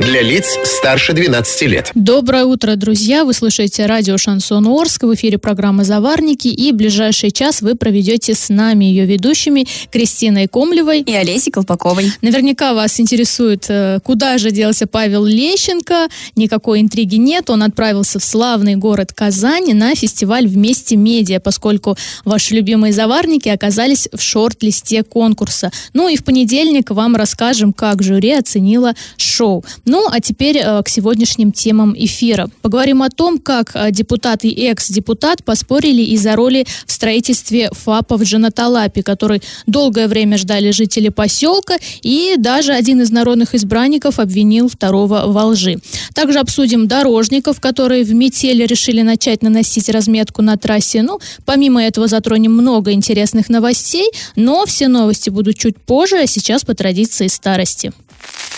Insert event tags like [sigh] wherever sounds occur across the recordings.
для лиц старше 12 лет. Доброе утро, друзья! Вы слушаете радио «Шансон Орск». В эфире программа «Заварники». И ближайший час вы проведете с нами, ее ведущими, Кристиной Комлевой и Олесей Колпаковой. Наверняка вас интересует, э, куда же делся Павел Лещенко. Никакой интриги нет. Он отправился в славный город Казань на фестиваль «Вместе медиа», поскольку ваши любимые заварники оказались в шорт-листе конкурса. Ну и в понедельник вам расскажем, как жюри оценило шоу. Ну, а теперь э, к сегодняшним темам эфира. Поговорим о том, как э, депутат и экс-депутат поспорили из-за роли в строительстве ФАПа в Джанаталапе, который долгое время ждали жители поселка, и даже один из народных избранников обвинил второго во лжи. Также обсудим дорожников, которые в метели решили начать наносить разметку на трассе. Ну, помимо этого затронем много интересных новостей, но все новости будут чуть позже, а сейчас по традиции старости.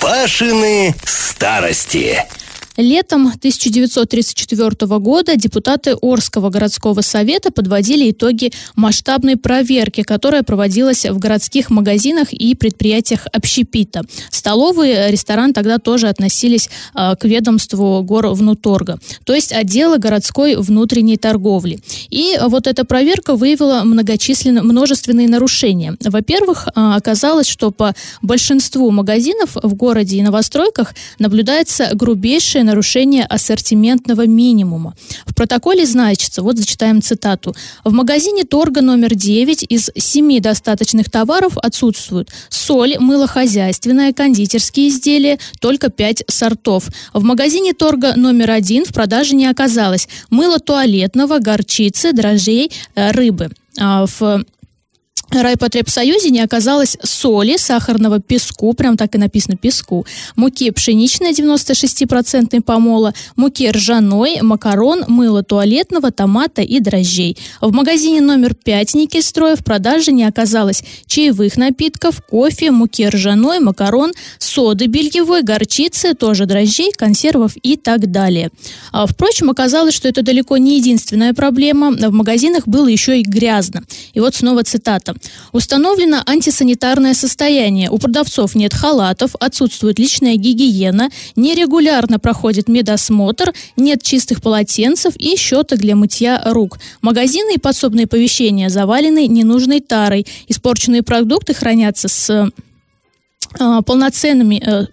Пашины старости. Летом 1934 года депутаты Орского городского совета подводили итоги масштабной проверки, которая проводилась в городских магазинах и предприятиях общепита. Столовые, ресторан тогда тоже относились э, к ведомству Горвнуторга, то есть отдела городской внутренней торговли. И вот эта проверка выявила многочисленные, множественные нарушения. Во-первых, э, оказалось, что по большинству магазинов в городе и новостройках наблюдается грубейшее нарушение ассортиментного минимума. В протоколе значится, вот зачитаем цитату, в магазине торга номер 9 из 7 достаточных товаров отсутствуют соль, мыло хозяйственное, кондитерские изделия, только 5 сортов. В магазине торга номер 1 в продаже не оказалось мыло туалетного, горчицы, дрожжей, э, рыбы. А в райпотребсоюзе не оказалось соли, сахарного песку, прям так и написано песку, муки пшеничной 96% помола, муки ржаной, макарон, мыла туалетного, томата и дрожжей. В магазине номер 5 Никельстроя в продаже не оказалось чаевых напитков, кофе, муки ржаной, макарон, соды бельевой, горчицы, тоже дрожжей, консервов и так далее. А, впрочем, оказалось, что это далеко не единственная проблема. В магазинах было еще и грязно. И вот снова цитата. Установлено антисанитарное состояние. У продавцов нет халатов, отсутствует личная гигиена, нерегулярно проходит медосмотр, нет чистых полотенцев и щеток для мытья рук. Магазины и подсобные помещения завалены ненужной тарой. Испорченные продукты хранятся с э, полноценными э,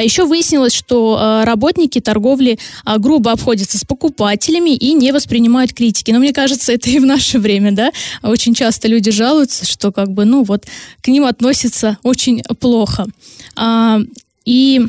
а еще выяснилось, что э, работники торговли э, грубо обходятся с покупателями и не воспринимают критики. Но мне кажется, это и в наше время, да. Очень часто люди жалуются, что как бы, ну вот, к ним относятся очень плохо. А, и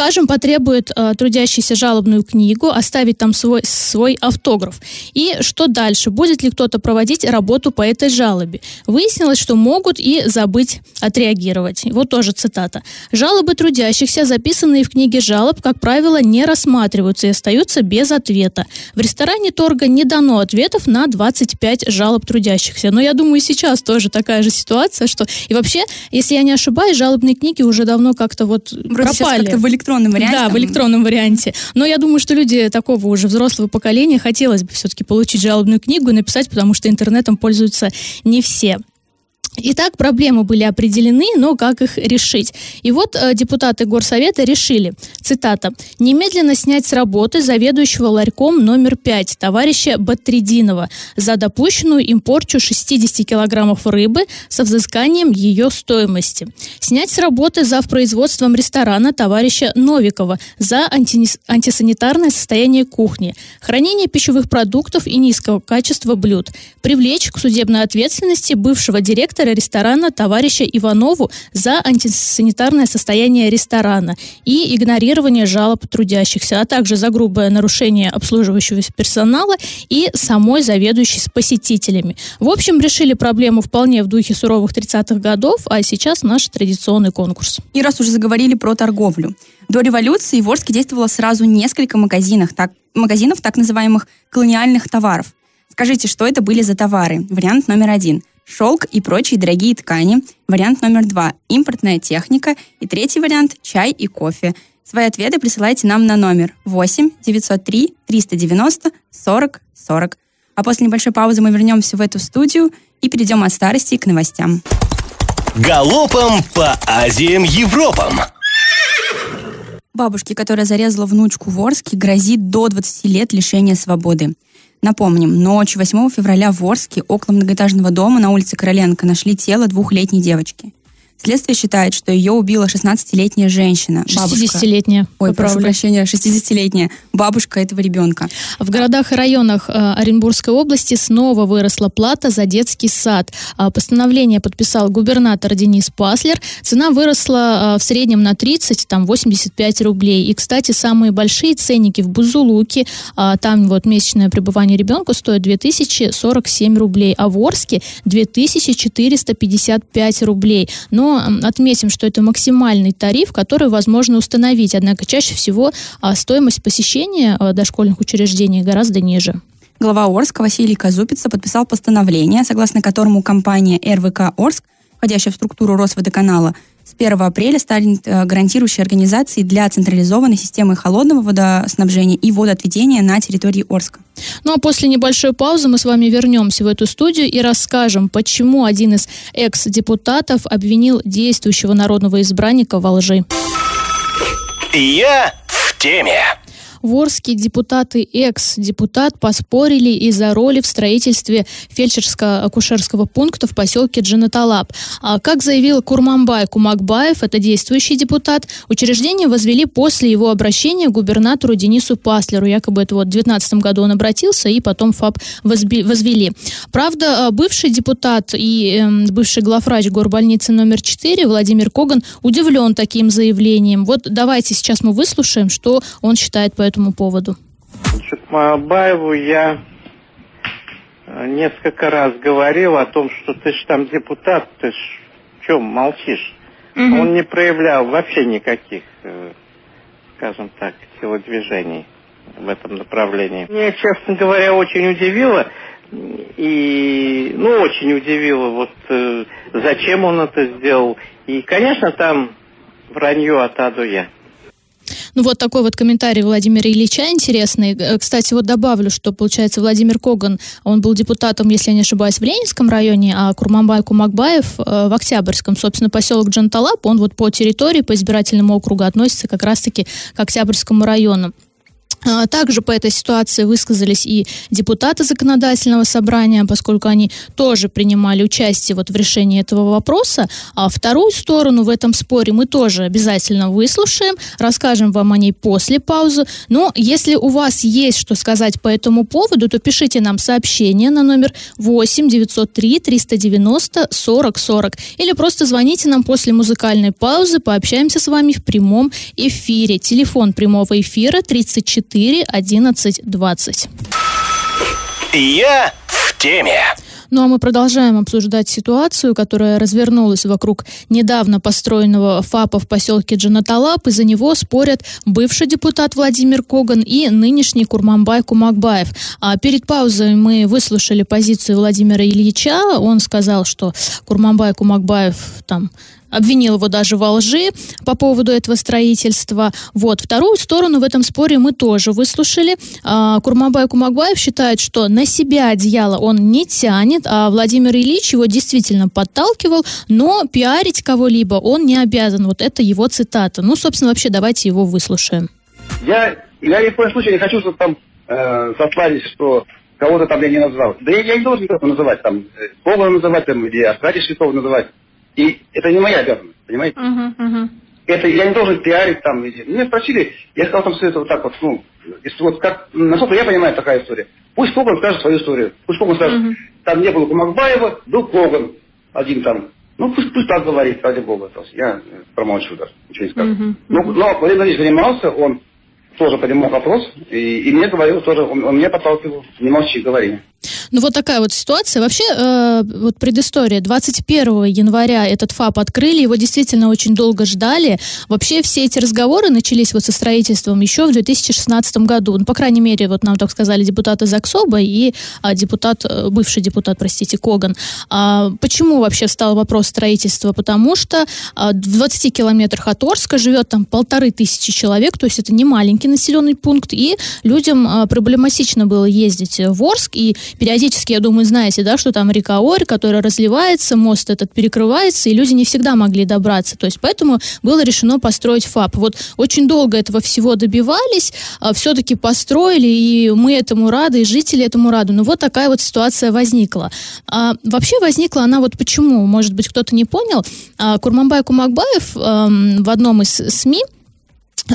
скажем, потребует э, трудящийся жалобную книгу, оставить там свой, свой автограф. И что дальше? Будет ли кто-то проводить работу по этой жалобе? Выяснилось, что могут и забыть отреагировать. Вот тоже цитата. «Жалобы трудящихся, записанные в книге жалоб, как правило, не рассматриваются и остаются без ответа. В ресторане торга не дано ответов на 25 жалоб трудящихся. Но я думаю, сейчас тоже такая же ситуация, что... И вообще, если я не ошибаюсь, жалобные книги уже давно как-то вот Вроде пропали электронном варианте. Да, в электронном варианте. Но я думаю, что люди такого уже взрослого поколения хотелось бы все-таки получить жалобную книгу и написать, потому что интернетом пользуются не все. Итак, проблемы были определены, но как их решить? И вот э, депутаты Горсовета решили, цитата, «немедленно снять с работы заведующего ларьком номер 5 товарища Батридинова за допущенную им порчу 60 килограммов рыбы со взысканием ее стоимости. Снять с работы за производством ресторана товарища Новикова за антисанитарное состояние кухни, хранение пищевых продуктов и низкого качества блюд. Привлечь к судебной ответственности бывшего директора директора ресторана товарища Иванову за антисанитарное состояние ресторана и игнорирование жалоб трудящихся, а также за грубое нарушение обслуживающего персонала и самой заведующей с посетителями. В общем, решили проблему вполне в духе суровых 30-х годов, а сейчас наш традиционный конкурс. И раз уже заговорили про торговлю. До революции в Орске действовало сразу несколько магазинов, так, магазинов так называемых колониальных товаров. Скажите, что это были за товары? Вариант номер один – шелк и прочие дорогие ткани. Вариант номер два – импортная техника. И третий вариант – чай и кофе. Свои ответы присылайте нам на номер 8 903 390 40 40. А после небольшой паузы мы вернемся в эту студию и перейдем от старости к новостям. Галопом по Азиям Европам! Бабушке, которая зарезала внучку в Орске, грозит до 20 лет лишения свободы. Напомним, ночью 8 февраля в Орске около многоэтажного дома на улице Короленко нашли тело двухлетней девочки. Следствие считает, что ее убила 16-летняя женщина. 60-летняя. Ой, прошу прощения, 60-летняя бабушка этого ребенка. В городах и районах э, Оренбургской области снова выросла плата за детский сад. А, постановление подписал губернатор Денис Паслер. Цена выросла э, в среднем на 30, там 85 рублей. И, кстати, самые большие ценники в Бузулуке, а, там вот месячное пребывание ребенка стоит 2047 рублей, а в Орске 2455 рублей. Но отметим, что это максимальный тариф, который возможно установить. Однако чаще всего а, стоимость посещения а, дошкольных учреждений гораздо ниже. Глава Орска Василий Казупица подписал постановление, согласно которому компания РВК Орск, входящая в структуру Росводоканала, с 1 апреля станет э, гарантирующей организацией для централизованной системы холодного водоснабжения и водоотведения на территории Орска. Ну а после небольшой паузы мы с вами вернемся в эту студию и расскажем, почему один из экс-депутатов обвинил действующего народного избранника во лжи. Я в теме. В Орске депутаты экс-депутат поспорили из-за роли в строительстве фельдшерско-акушерского пункта в поселке Джанаталап. А как заявил Курманбай Кумакбаев, это действующий депутат, учреждение возвели после его обращения к губернатору Денису Паслеру. Якобы это вот в 2019 году он обратился, и потом ФАП возвели. Правда, а, бывший депутат и э, бывший главврач горбольницы номер 4 Владимир Коган удивлен таким заявлением. Вот давайте сейчас мы выслушаем, что он считает по этому поводу? Значит, Мабаеву я э, несколько раз говорил о том, что ты ж там депутат, ты ж чем молчишь? Угу. Он не проявлял вообще никаких, э, скажем так, телодвижений в этом направлении. Мне, честно говоря, очень удивило, и, ну, очень удивило, вот, э, зачем он это сделал. И, конечно, там вранье от А до Я. Ну вот такой вот комментарий Владимира Ильича интересный. Э, кстати, вот добавлю, что, получается, Владимир Коган, он был депутатом, если я не ошибаюсь, в Ленинском районе, а Курманбай Кумакбаев э, в Октябрьском. Собственно, поселок Джанталап, он вот по территории, по избирательному округу относится как раз-таки к Октябрьскому району. А, также по этой ситуации высказались и депутаты законодательного собрания, поскольку они тоже принимали участие вот в решении этого вопроса. А вторую сторону в этом споре мы тоже обязательно выслушаем, расскажем вам о ней после паузы. Но если у вас есть что сказать по этому поводу, то пишите нам сообщение на номер 8 903 390 40 40 или просто звоните нам после музыкальной паузы, пообщаемся с вами в прямом эфире. Телефон прямого эфира 34 4 11 20. Я в теме. Ну а мы продолжаем обсуждать ситуацию, которая развернулась вокруг недавно построенного ФАПа в поселке Джанаталап. И за него спорят бывший депутат Владимир Коган и нынешний Курманбай Кумакбаев. А перед паузой мы выслушали позицию Владимира Ильича. Он сказал, что Курманбай Кумакбаев там обвинил его даже во лжи по поводу этого строительства. Вот. Вторую сторону в этом споре мы тоже выслушали. А, Курмабай Кумакбаев считает, что на себя одеяло он не тянет, а Владимир Ильич его действительно подталкивал, но пиарить кого-либо он не обязан. Вот это его цитата. Ну, собственно, вообще давайте его выслушаем. Я, я ни в коем случае не хочу чтобы там э, сослались, что кого-то там я не назвал. Да я, я не должен никого называть, там, Бога называть, там, или Аркадия Святого называть. И это не моя обязанность, понимаете? Uh-huh, uh-huh. Это я не должен пиарить там. Меня спросили, я сказал там все это вот так вот, ну, если вот как, насколько я понимаю такая история. Пусть Коган скажет свою историю. Пусть Коган скажет, uh-huh. там не было Кумакбаева, был Коган один там. Ну, пусть, пусть так говорит, ради бога. То есть я промолчу даже, ничего не скажу. Uh-huh. Но, но Владимир Владимирович занимался, он тоже поднимал вопрос, и, и мне говорил тоже, он, он меня подталкивал, не молчи, говори. Ну вот такая вот ситуация. Вообще, э, вот предыстория. 21 января этот ФАП открыли, его действительно очень долго ждали. Вообще все эти разговоры начались вот со строительством еще в 2016 году. Ну, по крайней мере, вот нам так сказали депутаты ЗАГСОБа и а, депутат, э, бывший депутат, простите, Коган. А, почему вообще встал вопрос строительства? Потому что а, в 20 километрах от Орска живет там полторы тысячи человек, то есть это не маленький населенный пункт, и людям а, проблематично было ездить в Орск, и периодически, я думаю, знаете, да, что там река Орь, которая разливается, мост этот перекрывается, и люди не всегда могли добраться. То есть поэтому было решено построить ФАП. Вот очень долго этого всего добивались, а, все-таки построили, и мы этому рады, и жители этому рады. Но вот такая вот ситуация возникла. А, вообще возникла она вот почему? Может быть, кто-то не понял. А, Курманбай Кумакбаев а, в одном из СМИ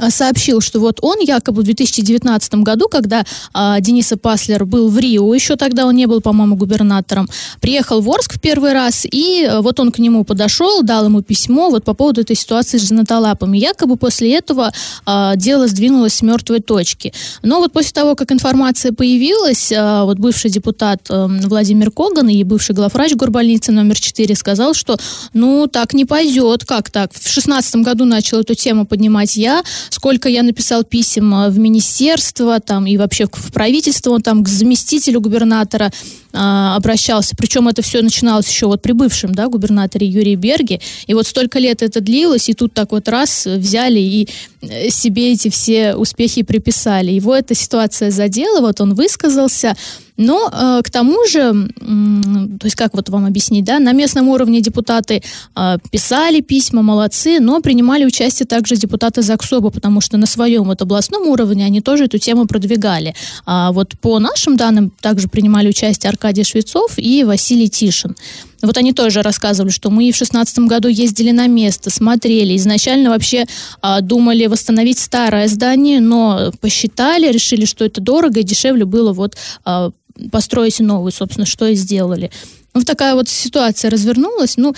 сообщил, что вот он якобы в 2019 году, когда а, Дениса Паслер был в Рио, еще тогда он не был, по-моему, губернатором, приехал в Орск в первый раз, и а, вот он к нему подошел, дал ему письмо вот по поводу этой ситуации с женатолапами. Якобы после этого а, дело сдвинулось с мертвой точки. Но вот после того, как информация появилась, а, вот бывший депутат а, Владимир Коган и бывший главврач горбольницы номер 4 сказал, что ну так не пойдет, как так? В 2016 году начал эту тему поднимать я, сколько я написал писем э, в министерство, там, и вообще в правительство, там, к заместителю губернатора а, обращался. Причем это все начиналось еще вот при бывшем, да, губернаторе Юрии Берге. И вот столько лет это длилось, и тут так вот раз взяли и э, себе эти все успехи приписали. Его эта ситуация задела, вот он высказался, но э, к тому же, э, то есть как вот вам объяснить, да, на местном уровне депутаты э, писали письма, молодцы, но принимали участие также депутаты ЗАГСОБа, потому что на своем вот областном уровне они тоже эту тему продвигали. А вот по нашим данным также принимали участие Аркадий Швецов и Василий Тишин. Вот они тоже рассказывали, что мы в шестнадцатом году ездили на место, смотрели. Изначально вообще а, думали восстановить старое здание, но посчитали, решили, что это дорого и дешевле было вот а, построить новый, собственно, что и сделали. Вот такая вот ситуация развернулась. Ну,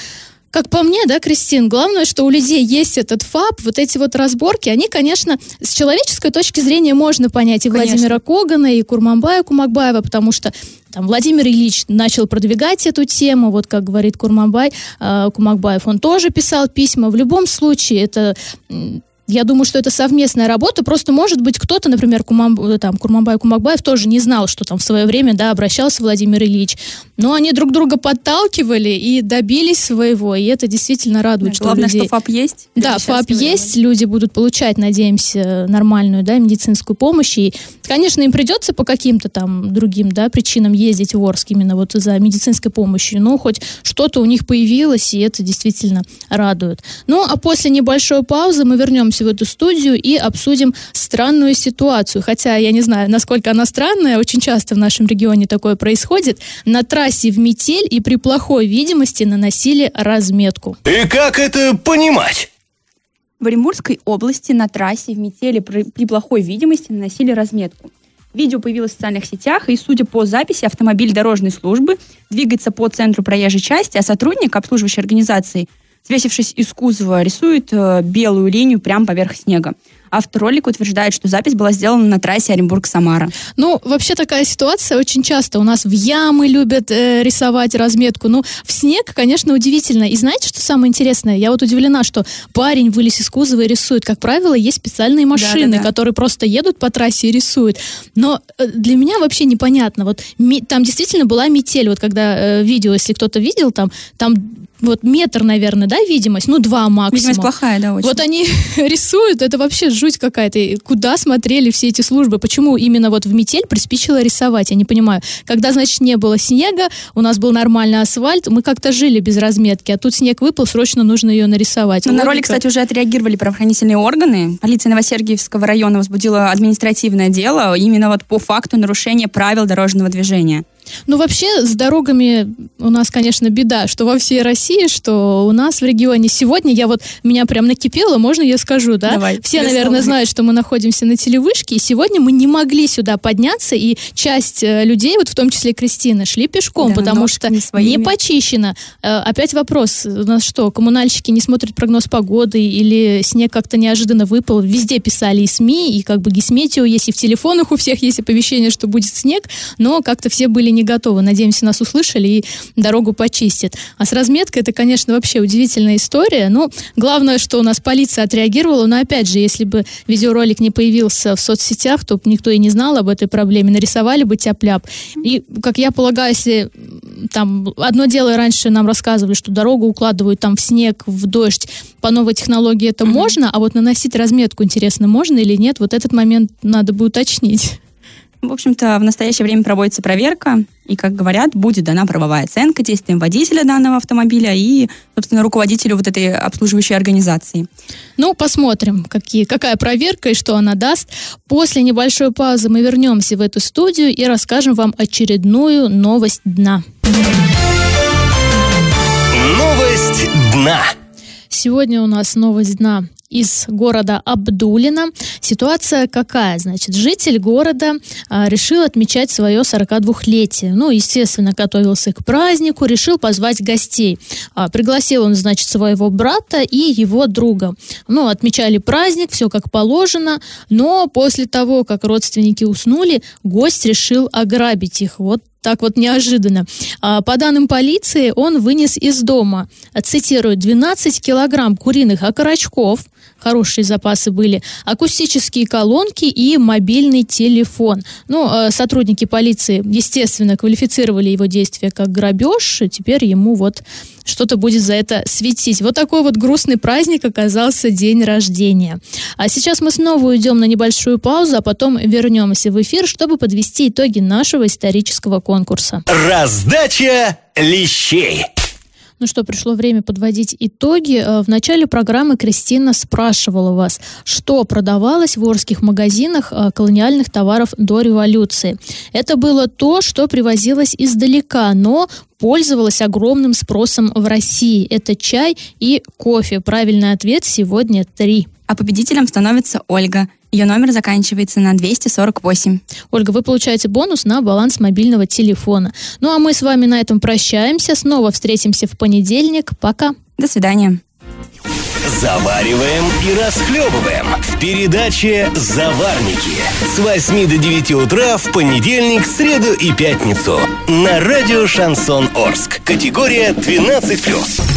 как по мне, да, Кристин, главное, что у людей есть этот ФАП, вот эти вот разборки, они, конечно, с человеческой точки зрения можно понять и конечно. Владимира Когана, и Курманбая Кумакбаева, потому что там Владимир Ильич начал продвигать эту тему, вот как говорит Курманбай, э, Кумакбаев, он тоже писал письма. В любом случае, это я думаю, что это совместная работа. Просто, может быть, кто-то, например, Кумам, э, там, Курманбай Кумакбаев тоже не знал, что там в свое время, да, обращался Владимир Ильич. Но они друг друга подталкивали и добились своего. И это действительно радует, да, что Главное, людей... что ФАП есть. Да, ФАП есть. Люди будут получать, надеемся, нормальную, да, медицинскую помощь. И, конечно, им придется по каким-то там другим, да, причинам ездить в Орск именно вот за медицинской помощью. Но хоть что-то у них появилось, и это действительно радует. Ну, а после небольшой паузы мы вернемся вернемся в эту студию и обсудим странную ситуацию. Хотя я не знаю, насколько она странная, очень часто в нашем регионе такое происходит. На трассе в метель и при плохой видимости наносили разметку. И как это понимать? В Оренбургской области на трассе в метели при, при плохой видимости наносили разметку. Видео появилось в социальных сетях, и, судя по записи, автомобиль дорожной службы двигается по центру проезжей части, а сотрудник обслуживающей организации – свесившись из кузова, рисует э, белую линию прямо поверх снега. Автор ролика утверждает, что запись была сделана на трассе Оренбург-Самара. Ну, вообще такая ситуация очень часто. У нас в ямы любят э, рисовать разметку. Ну, в снег, конечно, удивительно. И знаете, что самое интересное? Я вот удивлена, что парень вылез из кузова и рисует. Как правило, есть специальные машины, да, да, да. которые просто едут по трассе и рисуют. Но э, для меня вообще непонятно. Вот ми, там действительно была метель. Вот когда э, видео, если кто-то видел, там, там вот метр, наверное, да, видимость, ну, два максимум. Видимость плохая, да, очень. Вот они [laughs] рисуют, это вообще жуть какая-то. Куда смотрели все эти службы? Почему именно вот в метель приспичило рисовать? Я не понимаю. Когда, значит, не было снега, у нас был нормальный асфальт, мы как-то жили без разметки, а тут снег выпал, срочно нужно ее нарисовать. Ну, на ролик, кстати, уже отреагировали правоохранительные органы. Полиция Новосергиевского района возбудила административное дело именно вот по факту нарушения правил дорожного движения. Ну, вообще, с дорогами у нас, конечно, беда, что во всей России, что у нас в регионе. Сегодня я вот, меня прям накипело, можно я скажу, да? Давай, Все, наверное, знают, что мы находимся на телевышке, и сегодня мы не могли сюда подняться, и часть э, людей, вот в том числе Кристина, шли пешком, да, потому что не, не почищено. Э, опять вопрос, у нас что, коммунальщики не смотрят прогноз погоды, или снег как-то неожиданно выпал? Везде писали и СМИ, и как бы Гисметео есть, и в телефонах у всех есть оповещение, что будет снег, но как-то все были не готовы. Надеемся, нас услышали и дорогу почистят. А с разметкой это, конечно, вообще удивительная история. Ну, главное, что у нас полиция отреагировала. Но опять же, если бы видеоролик не появился в соцсетях, то никто и не знал об этой проблеме. Нарисовали бы тяп-ляп. И, как я полагаю, если там одно дело раньше нам рассказывали, что дорогу укладывают там в снег, в дождь. По новой технологии это mm-hmm. можно, а вот наносить разметку, интересно, можно или нет, вот этот момент надо бы уточнить. В общем-то, в настоящее время проводится проверка, и, как говорят, будет дана правовая оценка действиям водителя данного автомобиля и, собственно, руководителю вот этой обслуживающей организации. Ну, посмотрим, какие, какая проверка и что она даст. После небольшой паузы мы вернемся в эту студию и расскажем вам очередную новость дна. Новость дна. Сегодня у нас новость дна из города Абдулина. Ситуация какая? Значит, житель города а, решил отмечать свое 42-летие. Ну, естественно, готовился к празднику, решил позвать гостей. А, пригласил он, значит, своего брата и его друга. Ну, отмечали праздник, все как положено, но после того, как родственники уснули, гость решил ограбить их. Вот так вот неожиданно. А, по данным полиции, он вынес из дома, цитирую, 12 килограмм куриных окорочков, хорошие запасы были, акустические колонки и мобильный телефон. Ну, э, сотрудники полиции, естественно, квалифицировали его действия как грабеж, теперь ему вот что-то будет за это светить. Вот такой вот грустный праздник оказался день рождения. А сейчас мы снова уйдем на небольшую паузу, а потом вернемся в эфир, чтобы подвести итоги нашего исторического конкурса. Раздача лещей. Ну что, пришло время подводить итоги. Э, в начале программы Кристина спрашивала вас, что продавалось в Орских магазинах э, колониальных товаров до революции. Это было то, что привозилось издалека, но пользовалось огромным спросом в России. Это чай и кофе. Правильный ответ сегодня три. А победителем становится Ольга. Ее номер заканчивается на 248. Ольга, вы получаете бонус на баланс мобильного телефона. Ну а мы с вами на этом прощаемся. Снова встретимся в понедельник. Пока. До свидания. Завариваем и расхлебываем в передаче «Заварники» с 8 до 9 утра в понедельник, среду и пятницу на радио «Шансон Орск». Категория 12+.